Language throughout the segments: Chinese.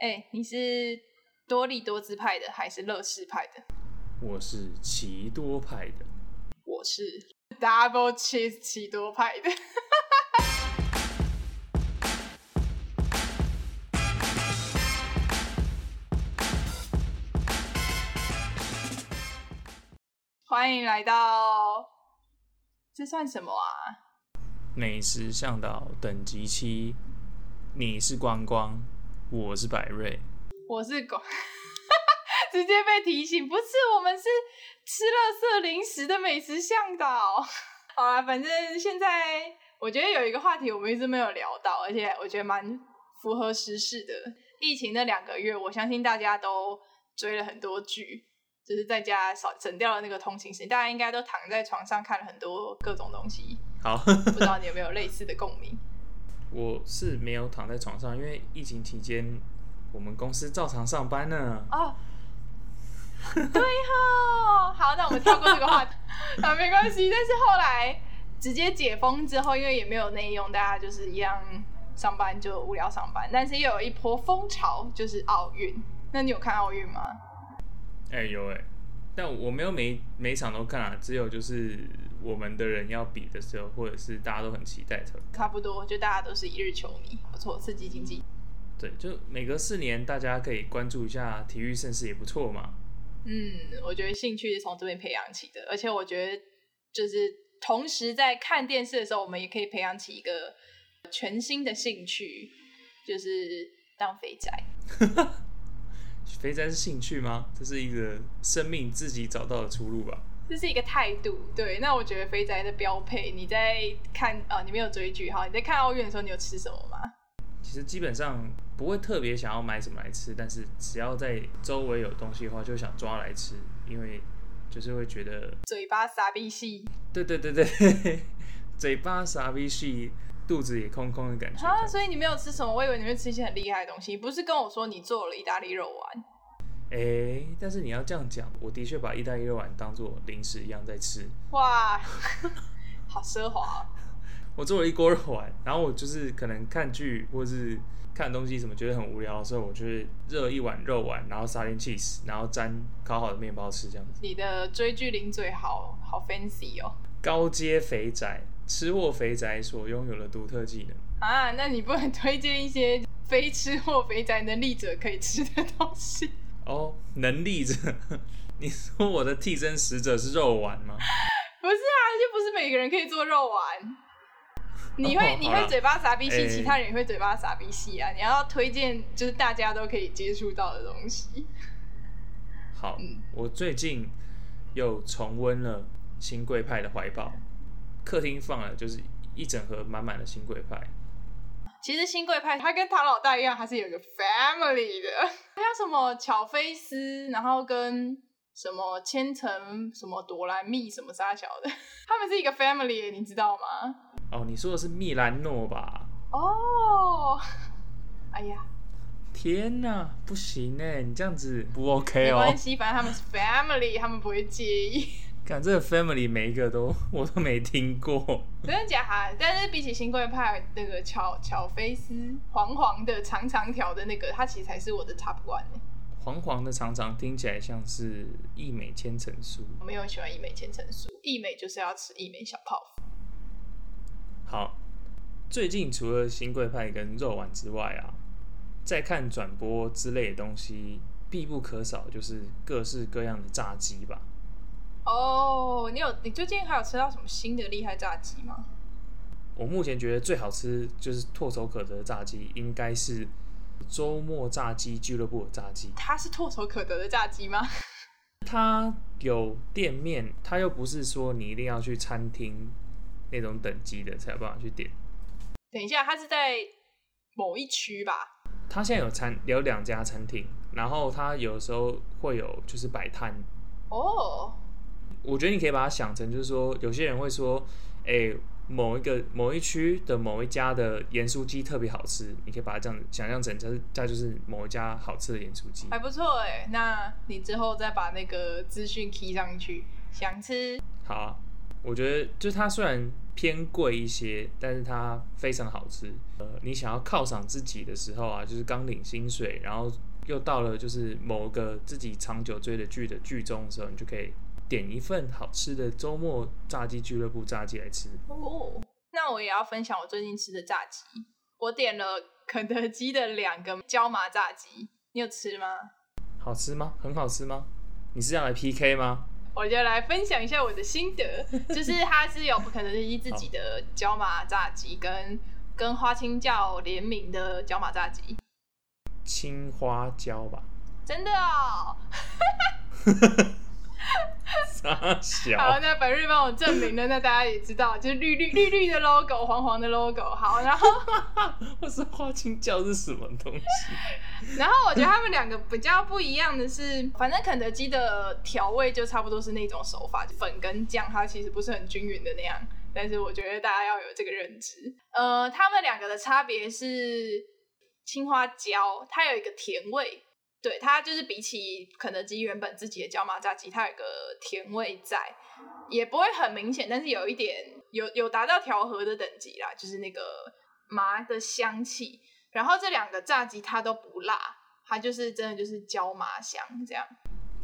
哎、你是多利多姿派的还是乐视派的？我是奇多派的。我是 double cheese 奇多派的。欢迎来到，这算什么啊？美食向导等级七，你是光光，我是百瑞。我是狗，直接被提醒，不是我们是吃垃圾零食的美食向导。好啦，反正现在我觉得有一个话题我们一直没有聊到，而且我觉得蛮符合时事的。疫情那两个月，我相信大家都追了很多剧，就是在家少省掉了那个通勤时间，大家应该都躺在床上看了很多各种东西。好，不知道你有没有类似的共鸣？我是没有躺在床上，因为疫情期间我们公司照常上班呢。哦，对哈，好，那我们跳过这个话题啊，没关系。但是后来直接解封之后，因为也没有内用，大家就是一样上班就无聊上班。但是又有一波风潮，就是奥运。那你有看奥运吗？哎、有哎、但我没有每每场都看啊，只有就是我们的人要比的时候，或者是大家都很期待的。差不多，就大家都是一日球迷，不错，刺激经济。对，就每隔四年，大家可以关注一下体育盛事，也不错嘛。嗯，我觉得兴趣是从这边培养起的，而且我觉得就是同时在看电视的时候，我们也可以培养起一个全新的兴趣，就是当肥宅。肥宅是兴趣吗？这是一个生命自己找到的出路吧。这是一个态度，对。那我觉得肥宅的标配，你在看啊、你没有追剧哈，你在看奥运的时候，你有吃什么吗？其实基本上不会特别想要买什么来吃，但是只要在周围有东西的话，就想抓来吃，因为就是会觉得，嘴巴傻逼戏对对对对，嘴巴傻逼细，肚子也空空的感觉。啊，所以你没有吃什么？我以为你会吃一些很厉害的东西，不是跟我说你做了意大利肉丸。哎、但是你要这样讲，我的确把意大利肉丸当做零食一样在吃。哇，好奢华、哦。我做了一锅肉丸，然后我就是可能看剧或是看东西什么觉得很无聊的时候，我就是热一碗肉丸，然后撒点 cheese，然后沾烤好的面包吃，这样子。你的追剧零嘴好好 fancy 哦。高阶肥宅，吃货肥宅所拥有的独特技能。啊，那你不能推荐一些非吃货肥宅能力者可以吃的东西？哦，能力者，你说我的替身使者是肉丸吗？不是啊，就不是每个人可以做肉丸。你会、你会嘴巴傻逼戏，欸其他人也会嘴巴傻逼戏啊！你要推荐就是大家都可以接触到的东西。好，嗯我最近又重温了新贵派的怀抱，客厅放了就是一整盒满满的新贵派。其实新贵派他跟唐老大一样，还是有一个 family 的，还有什么巧菲斯，然后跟什么千层、什么朵兰蜜、什么沙小的，他们是一个 family，你知道吗？哦，你说的是蜜兰诺吧？哦，哎呀，天哪，不行哎，你这样子不 OK 哦没关。系，反正他们是 family，他们不会介意。看这个 family 每一个都 我都没听过。真的假的？但是比起新贵派那个巧巧菲斯黄黄的长长条的那个，它其实才是我的 top one 欸黄黄的长长听起来像是益美千层酥。我没有喜欢益美千层酥，益美就是要吃益美小泡芙。好，最近除了新贵派跟肉丸之外啊，在看转播之类的东西，必不可少就是各式各样的炸鸡吧。哦，你有你最近还有吃到什么新的厉害炸鸡吗？我目前觉得最好吃就是唾手可得的炸鸡，应该是周末炸鸡俱乐部的炸鸡。它是唾手可得的炸鸡吗？它有店面，它又不是说你一定要去餐厅那种等级的才有办法去点。等一下，它是在某一区吧？它现在有餐有两家餐厅，然后它有时候会有就是摆摊。哦，我觉得你可以把它想成就是说，有些人会说，哎、某一个某一区的某一家的盐酥鸡特别好吃，你可以把它这样想象成，就是它就是某一家好吃的盐酥鸡。还不错哎。那你之后再把那个资讯 key 上去，想吃好啊，我觉得就是它虽然偏贵一些，但是它非常好吃。呃，你想要犒赏自己的时候啊，就是刚领薪水，然后又到了就是某个自己长久追的剧的剧中的时候，你就可以点一份好吃的周末炸鸡俱乐部炸鸡来吃。哦，那我也要分享我最近吃的炸鸡。我点了肯德基的两个椒麻炸鸡，你有吃吗？好吃吗？很好吃吗？你是要来 PK 吗？我就来分享一下我的心得，就是它是有肯德基自己的椒麻炸鸡，跟跟花青椒联名的椒麻炸鸡。青花椒吧，真的哦。傻小。好，那本日帮我证明了，那大家也知道，就是绿绿绿绿的 logo，黄黄的 logo。好，然后 我是花青椒是什么东西？然后我觉得他们两个比较不一样的是，反正肯德基的调味就差不多是那种手法，粉跟酱它其实不是很均匀的那样。但是我觉得大家要有这个认知。呃，他们两个的差别是青花椒，它有一个甜味。对它就是比起肯德基原本自己的椒麻炸鸡，它有个甜味在，也不会很明显，但是有一点有有达到调和的等级啦，就是那个麻的香气。然后这两个炸鸡它都不辣，它就是真的就是椒麻香这样，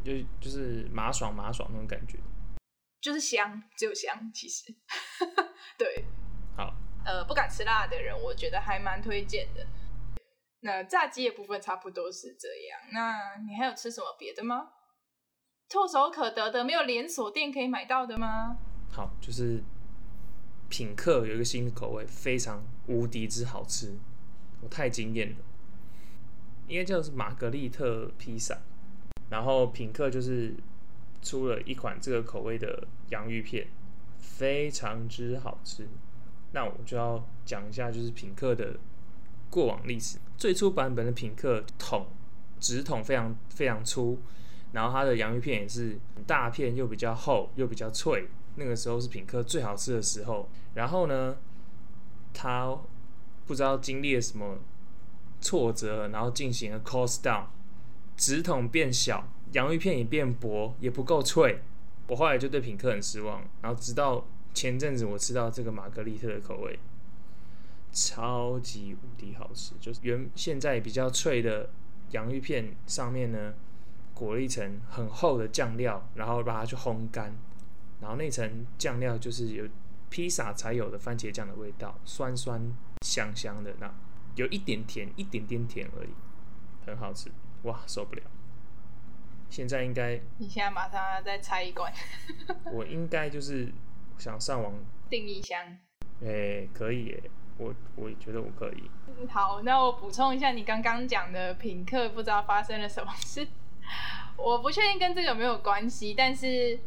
就就是麻爽麻爽那种感觉，就是香，只有香其实。对，好，呃，不敢吃辣的人，我觉得还蛮推荐的。那炸鸡的部分差不多是这样。那你还有吃什么别的吗？唾手可得的，没有连锁店可以买到的吗？好，就是品客有一个新的口味，非常无敌之好吃，我太惊艳了。应该叫是玛格丽特披萨。然后品客就是出了一款这个口味的洋芋片，非常之好吃。那我就要讲一下，就是品客的。过往历史，最初版本的品客桶，纸筒非常非常粗，然后它的洋芋片也是大片又比较厚又比较脆，那个时候是品客最好吃的时候。然后呢，它不知道经历了什么挫折，然后进行了 cost down，纸筒变小，洋芋片也变薄，也不够脆。我后来就对品客很失望，然后直到前阵子我吃到这个玛格丽特的口味。超级无敌好吃，就是原现在比较脆的洋芋片上面呢，裹了一层很厚的酱料，然后把它去烘干，然后那层酱料就是有披萨才有的番茄酱的味道，酸酸香香的，那有一点甜，一点点甜而已，很好吃，哇，受不了！现在应该，你现在马上要再拆一罐，我应该就是想上网订一箱，哎，可以耶。我我觉得我可以。好，那我补充一下你刚刚讲的品客，不知道发生了什么事。我不确定跟这个有没有关系，但是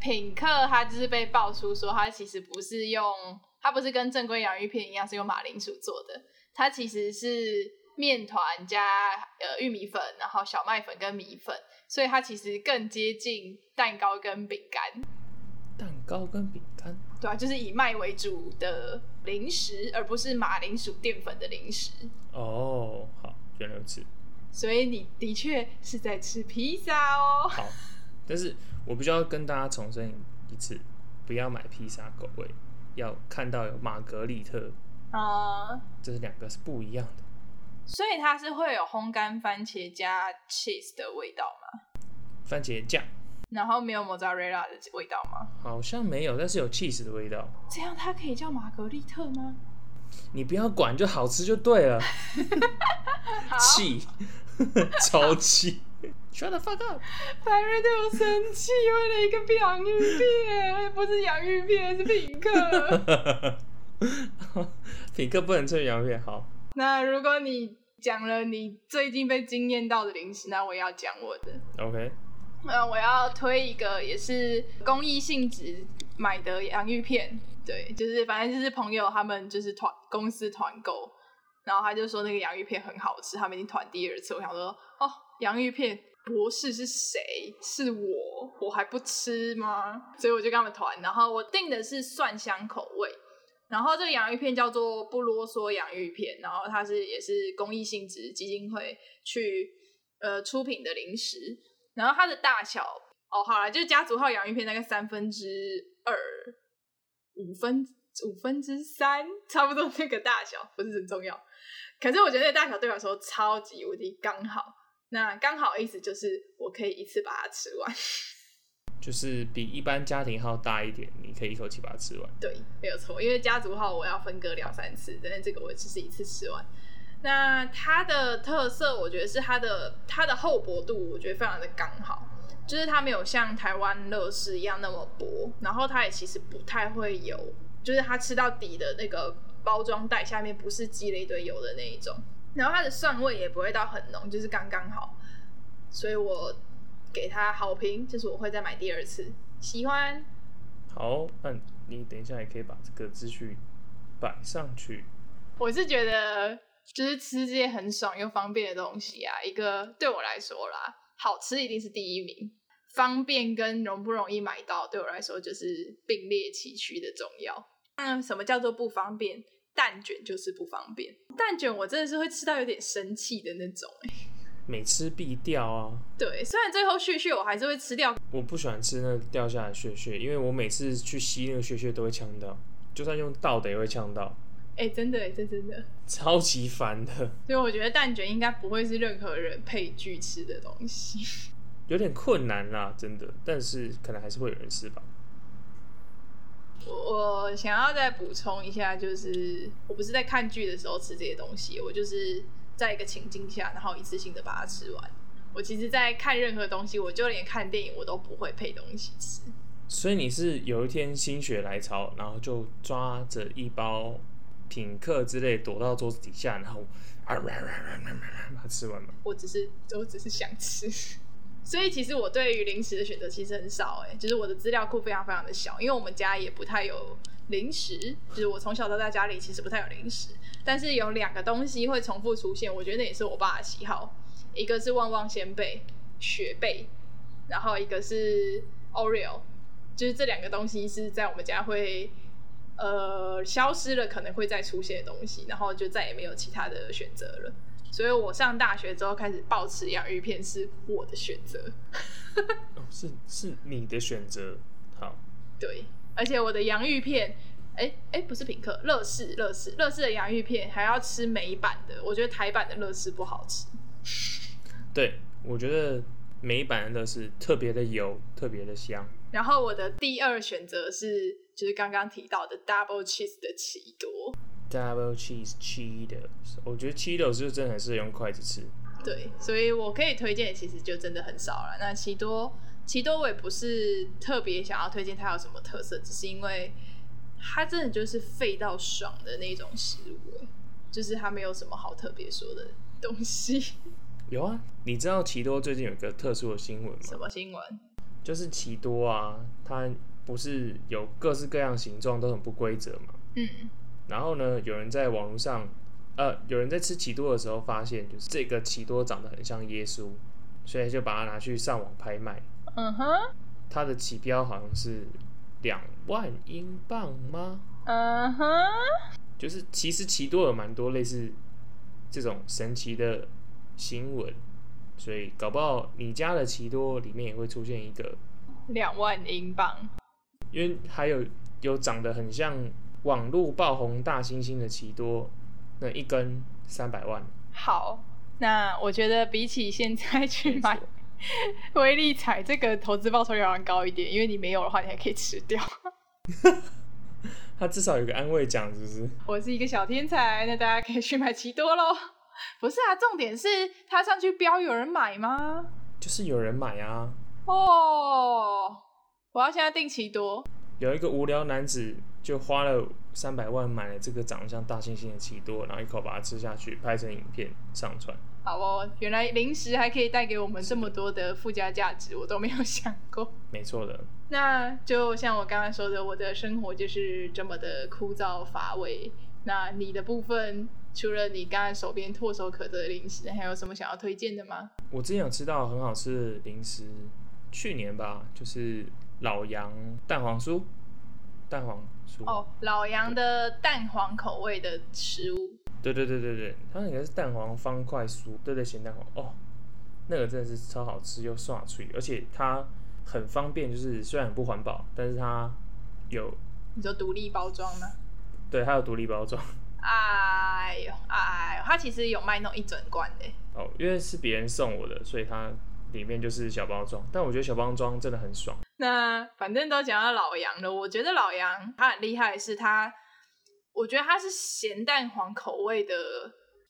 品客它就是被爆出说，它其实不是用，它不是跟正规洋芋片一样是用马铃薯做的，它其实是面团加呃玉米粉，然后小麦粉跟米粉，所以它其实更接近蛋糕跟饼干。蛋糕跟饼干？对啊，就是以麦为主的。零食，而不是马铃薯淀粉的零食。哦，好，原来如此。所以你的确是在吃披萨哦。好，但是我必须要跟大家重申一次，不要买披萨口味，要看到有玛格丽特。啊，这是两个是不一样的。所以它是会有烘干番茄加 cheese 的味道吗？番茄酱。然后没有 mozzarella 的味道吗？好像没有，但是有 cheese 的味道。这样它可以叫玛格丽特吗？你不要管，就好吃就对了。气，超气！Shut the fuck up！白瑞对我生气，为了一个洋芋片，不是洋芋片，是品客。品客不能吃洋芋片。好，那如果你讲了你最近被惊艳到的零食，那我也要讲我的。OK。那我要推一个也是公益性质买的洋芋片，对，就是反正就是朋友他们就是团公司团购，然后他就说那个洋芋片很好吃，他们已经团第二次。我想说，哦，洋芋片博士是谁？是我，我还不吃吗？所以我就跟他们团，然后我订的是蒜香口味，然后这个洋芋片叫做不啰嗦洋芋片，然后它是也是公益性质基金会去呃出品的零食。然后它的大小哦，好了，就是家族号洋芋片大概三分之二，五分五分之三，差不多那个大小，不是很重要。可是我觉得那个大小对我来说超级无敌刚好。那刚好意思就是我可以一次把它吃完，就是比一般家庭号大一点，你可以一口气把它吃完。对，没有错。因为家族号我要分割两三次，但是这个我只是一次吃完。那它的特色，我觉得是它的它的厚薄度，我觉得非常的刚好，就是它没有像台湾乐事一样那么薄，然后它也其实不太会有，就是它吃到底的那个包装袋下面不是积了一堆油的那一种，然后它的蒜味也不会到很浓，就是刚刚好，所以我给它好评，就是我会再买第二次，喜欢。好，那你等一下也可以把这个资讯摆上去。我是觉得。就是吃这些很爽又方便的东西啊！一个对我来说啦，好吃一定是第一名，方便跟容不容易买到，对我来说就是并列齐驱的重要。那，什么叫做不方便？蛋卷就是不方便。蛋卷我真的是会吃到有点生气的那种，哎，每吃必掉啊。对，虽然最后屑屑我还是会吃掉。我不喜欢吃那掉下来屑屑，因为我每次去吸那个屑屑都会呛到，就算用倒的也会呛到。哎，真的哎，这真的超级烦的。所以我觉得蛋卷应该不会是任何人配剧吃的东西，有点困难啦，真的。但是可能还是会有人吃吧。我想要再补充一下，就是我不是在看剧的时候吃这些东西，我就是在一个情境下，然后一次性的把它吃完。我其实，在看任何东西，我就连看电影我都不会配东西吃。所以你是有一天心血来潮，然后就抓着一包。品客之类躲到桌子底下，然后啊吃完了。我只是我只是想吃，所以其实我对于零食的选择其实很少哎，就是我的资料库非常非常的小，因为我们家也不太有零食，就是我从小到大家里其实不太有零食，但是有两个东西会重复出现，我觉得那也是我爸的喜好，一个是旺旺仙贝雪贝，然后一个是 Oreo，就是这两个东西是在我们家会。呃，消失了可能会再出现的东西，然后就再也没有其他的选择了。所以我上大学之后开始暴吃洋芋片是我的选择。是是你的选择，好。对，而且我的洋芋片，哎哎，不是品客，乐事乐事乐事的洋芋片还要吃美版的，我觉得台版的乐事不好吃。对，我觉得美版的乐事特别的油，特别的香。然后我的第二选择是。就是刚刚提到的 double cheese 的奇多，double cheese cheetos，我觉得 cheetos 就真的很适合用筷子吃。对，所以我可以推荐的其实就真的很少了。那奇多，奇多我也不是特别想要推荐它有什么特色，只是因为它真的就是废到爽的那种食物，就是它没有什么好特别说的东西。有啊，你知道奇多最近有一个特殊的新闻吗？什么新闻？就是奇多啊，它。不是有各式各样形状都很不规则嘛？嗯。然后呢，有人在网络上，呃，有人在吃奇多的时候发现，就是这个奇多长得很像耶稣，所以就把它拿去上网拍卖。嗯哼。它的起标好像是两万英镑吗？嗯哼。就是其实奇多有蛮多类似这种神奇的新闻，所以搞不好你家的奇多里面也会出现一个两万英镑。因为还有有长得很像网络爆红大猩猩的奇多，那一根三百万。好，那我觉得比起现在去买威力彩，这个投资报酬要高一点，因为你没有的话，你还可以吃掉。他至少有个安慰奖，是不是？我是一个小天才，那大家可以去买奇多喽。不是啊，重点是他上去标有人买吗？就是有人买啊。哦。我要现在定期多。有一个无聊男子就花了三百万买了这个长得像大猩猩的奇多，然后一口把它吃下去，拍成影片上传。好哦，原来零食还可以带给我们这么多的附加价值，我都没有想过。没错的。那就像我刚刚说的，我的生活就是这么的枯燥乏味。那你的部分，除了你刚才手边唾手可得的零食，还有什么想要推荐的吗？我之前有吃到很好吃的零食，去年吧，就是。老杨蛋黄酥，蛋黄酥哦，老杨的蛋黄口味的食物。对对对对对，它应该是蛋黄方块酥，对对咸蛋黄哦，那个真的是超好吃又爽脆，而且它很方便，就是虽然很不环保，但是它有你说独立包装吗？对，它有独立包装。哎呦哎呦，它其实有卖那种一整罐的。哦，因为是别人送我的，所以它里面就是小包装。但我觉得小包装真的很爽。那反正都讲到老杨了，我觉得老杨他很厉害，是他，我觉得他是咸蛋黄口味的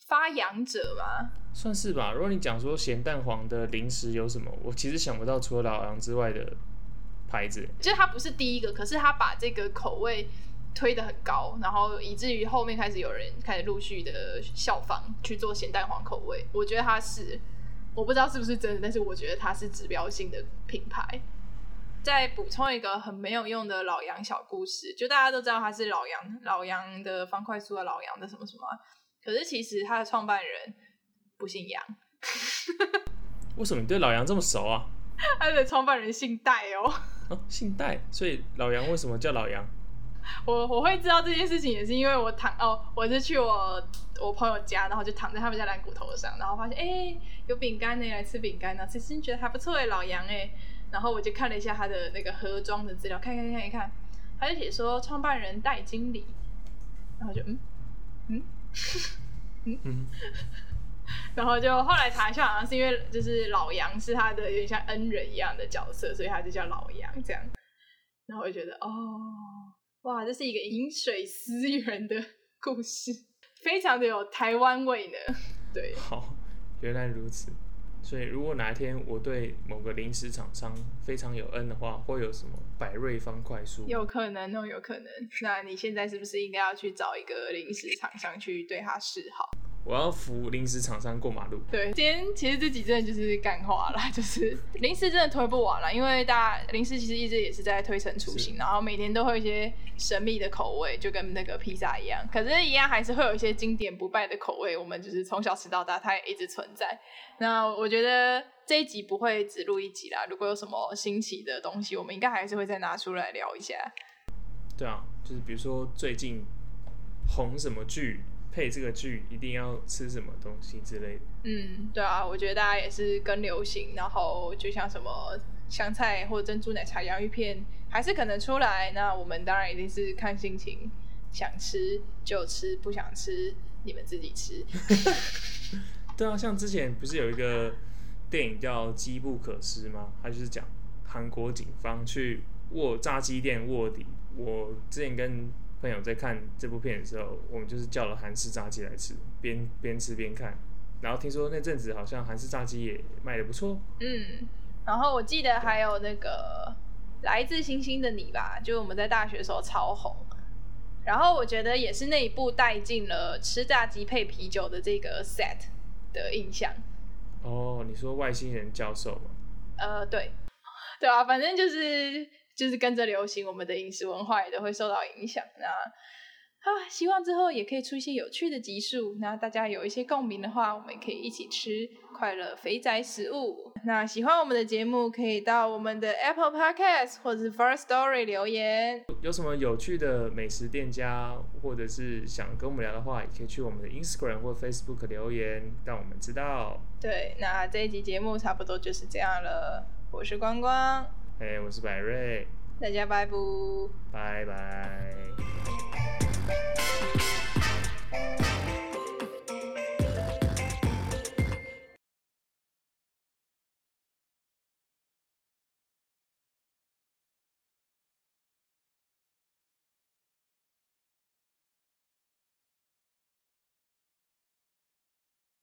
发扬者嘛。算是吧。如果你讲说咸蛋黄的零食有什么，我其实想不到除了老杨之外的牌子。就是他不是第一个，可是他把这个口味推得很高，然后以至于后面开始有人开始陆续的效仿去做咸蛋黄口味。我觉得他是，我不知道是不是真的，但是我觉得他是指标性的品牌。再补充一个很没有用的老杨小故事，就大家都知道他是老杨，老杨的方块酥啊，老杨的什么什么，可是其实他的创办人。不姓杨，为什么你对老杨这么熟啊？他的创办人姓戴哦，哦，姓戴，所以老杨为什么叫老杨？我我会知道这件事情，也是因为我躺哦，我是去我我朋友家，然后就躺在他们家蓝骨头上，然后发现哎有饼干呢，来吃饼干呢，其实觉得还不错哎，老杨哎，然后我就看了一下他的那个盒装的资料，看看看一看，他就写说创办人戴经理，然后就嗯嗯嗯嗯。然后就后来查一下，好像是因为就是老杨是他的有点像恩人一样的角色，所以他就叫老杨这样。然后我就觉得哦，哇，这是一个饮水思源的故事，非常的有台湾味呢。对，好，原来如此。所以如果哪一天我对某个零食厂商非常有恩的话，会有什么百瑞方块酥？有可能哦，有可能。那你现在是不是应该要去找一个零食厂商去对他示好？我要扶零食厂商过马路。对，今天其实这几真的就是干话啦，就是零食真的推不完了，因为大家零食其实一直也是在推陈出新，然后每天都会有一些神秘的口味，就跟那个披萨一样。可是，一样还是会有一些经典不败的口味，我们就是从小吃到大，它也一直存在。那我觉得这一集不会只录一集啦，如果有什么新奇的东西，我们应该还是会再拿出来聊一下。对啊，就是比如说最近红什么剧。配这个剧一定要吃什么东西之类的。嗯，对啊，我觉得大家也是跟流行，然后就像什么香菜或珍珠奶茶、洋芋片，还是可能出来。那我们当然一定是看心情，想吃就吃，不想吃你们自己吃。对啊，像之前不是有一个电影叫《机不可失》吗？它就是讲韩国警方去卧炸鸡店卧底。我之前跟朋友在看这部片的时候，我们就是叫了韩式炸鸡来吃，边边吃边看。然后听说那阵子好像韩式炸鸡也卖的不错。嗯，然后我记得还有那个来自星星的你吧，就我们在大学的时候超红。然后我觉得也是那一部带进了吃炸鸡配啤酒的这个 set 的印象。哦，你说外星人教授吗？呃，对，对啊，反正就是。就是跟着流行，我们的饮食文化也都会受到影响。那啊，希望之后也可以出一些有趣的集数，那大家有一些共鸣的话，我们可以一起吃快乐肥宅食物。那喜欢我们的节目，可以到我们的 Apple Podcast 或者是 First Story 留言。有什么有趣的美食店家，或者是想跟我们聊的话，也可以去我们的 Instagram 或 Facebook 留言，让我们知道。对，那这一集节目差不多就是这样了。我是光光。哎，我是百瑞，大家拜拜，拜拜。